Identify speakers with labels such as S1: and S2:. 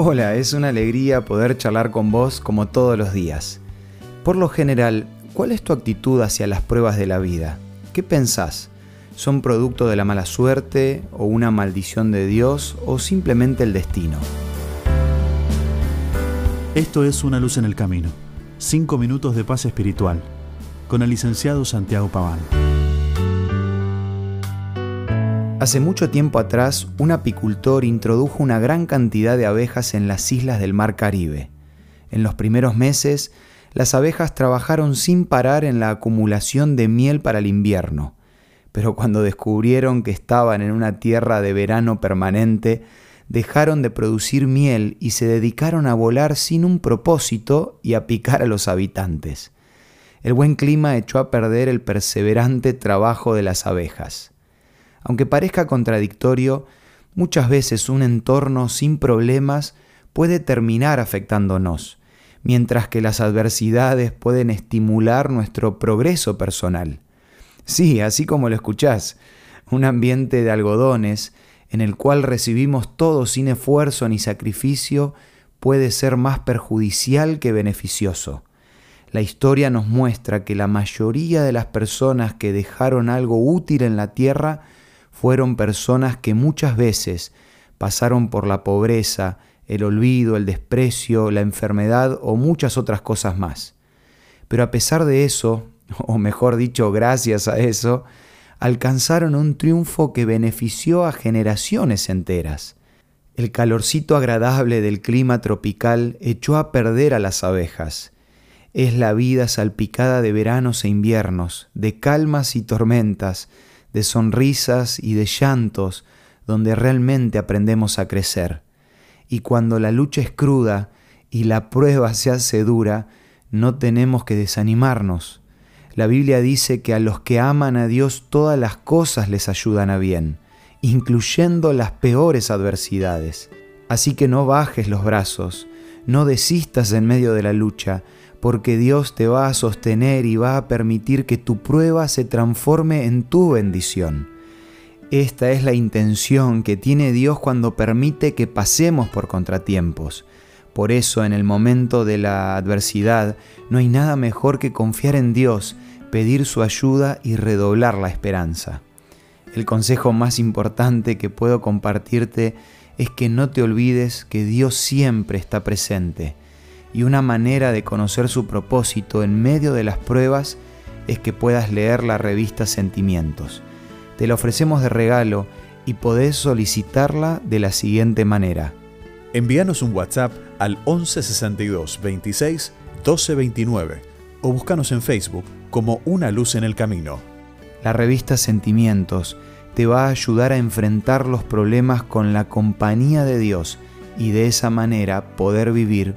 S1: Hola, es una alegría poder charlar con vos como todos los días. Por lo general, ¿cuál es tu actitud hacia las pruebas de la vida? ¿Qué pensás? ¿Son producto de la mala suerte o una maldición de Dios o simplemente el destino?
S2: Esto es Una luz en el camino. Cinco minutos de paz espiritual. Con el licenciado Santiago Paván.
S1: Hace mucho tiempo atrás, un apicultor introdujo una gran cantidad de abejas en las islas del Mar Caribe. En los primeros meses, las abejas trabajaron sin parar en la acumulación de miel para el invierno, pero cuando descubrieron que estaban en una tierra de verano permanente, dejaron de producir miel y se dedicaron a volar sin un propósito y a picar a los habitantes. El buen clima echó a perder el perseverante trabajo de las abejas. Aunque parezca contradictorio, muchas veces un entorno sin problemas puede terminar afectándonos, mientras que las adversidades pueden estimular nuestro progreso personal. Sí, así como lo escuchás, un ambiente de algodones en el cual recibimos todo sin esfuerzo ni sacrificio puede ser más perjudicial que beneficioso. La historia nos muestra que la mayoría de las personas que dejaron algo útil en la tierra fueron personas que muchas veces pasaron por la pobreza, el olvido, el desprecio, la enfermedad o muchas otras cosas más. Pero a pesar de eso, o mejor dicho, gracias a eso, alcanzaron un triunfo que benefició a generaciones enteras. El calorcito agradable del clima tropical echó a perder a las abejas. Es la vida salpicada de veranos e inviernos, de calmas y tormentas, de sonrisas y de llantos, donde realmente aprendemos a crecer. Y cuando la lucha es cruda y la prueba se hace dura, no tenemos que desanimarnos. La Biblia dice que a los que aman a Dios todas las cosas les ayudan a bien, incluyendo las peores adversidades. Así que no bajes los brazos, no desistas en medio de la lucha, porque Dios te va a sostener y va a permitir que tu prueba se transforme en tu bendición. Esta es la intención que tiene Dios cuando permite que pasemos por contratiempos. Por eso en el momento de la adversidad no hay nada mejor que confiar en Dios, pedir su ayuda y redoblar la esperanza. El consejo más importante que puedo compartirte es que no te olvides que Dios siempre está presente y una manera de conocer su propósito en medio de las pruebas es que puedas leer la revista Sentimientos. Te la ofrecemos de regalo y podés solicitarla de la siguiente manera.
S2: Envíanos un WhatsApp al 1162 26 1229 o búscanos en Facebook como Una Luz en el Camino.
S1: La revista Sentimientos te va a ayudar a enfrentar los problemas con la compañía de Dios y de esa manera poder vivir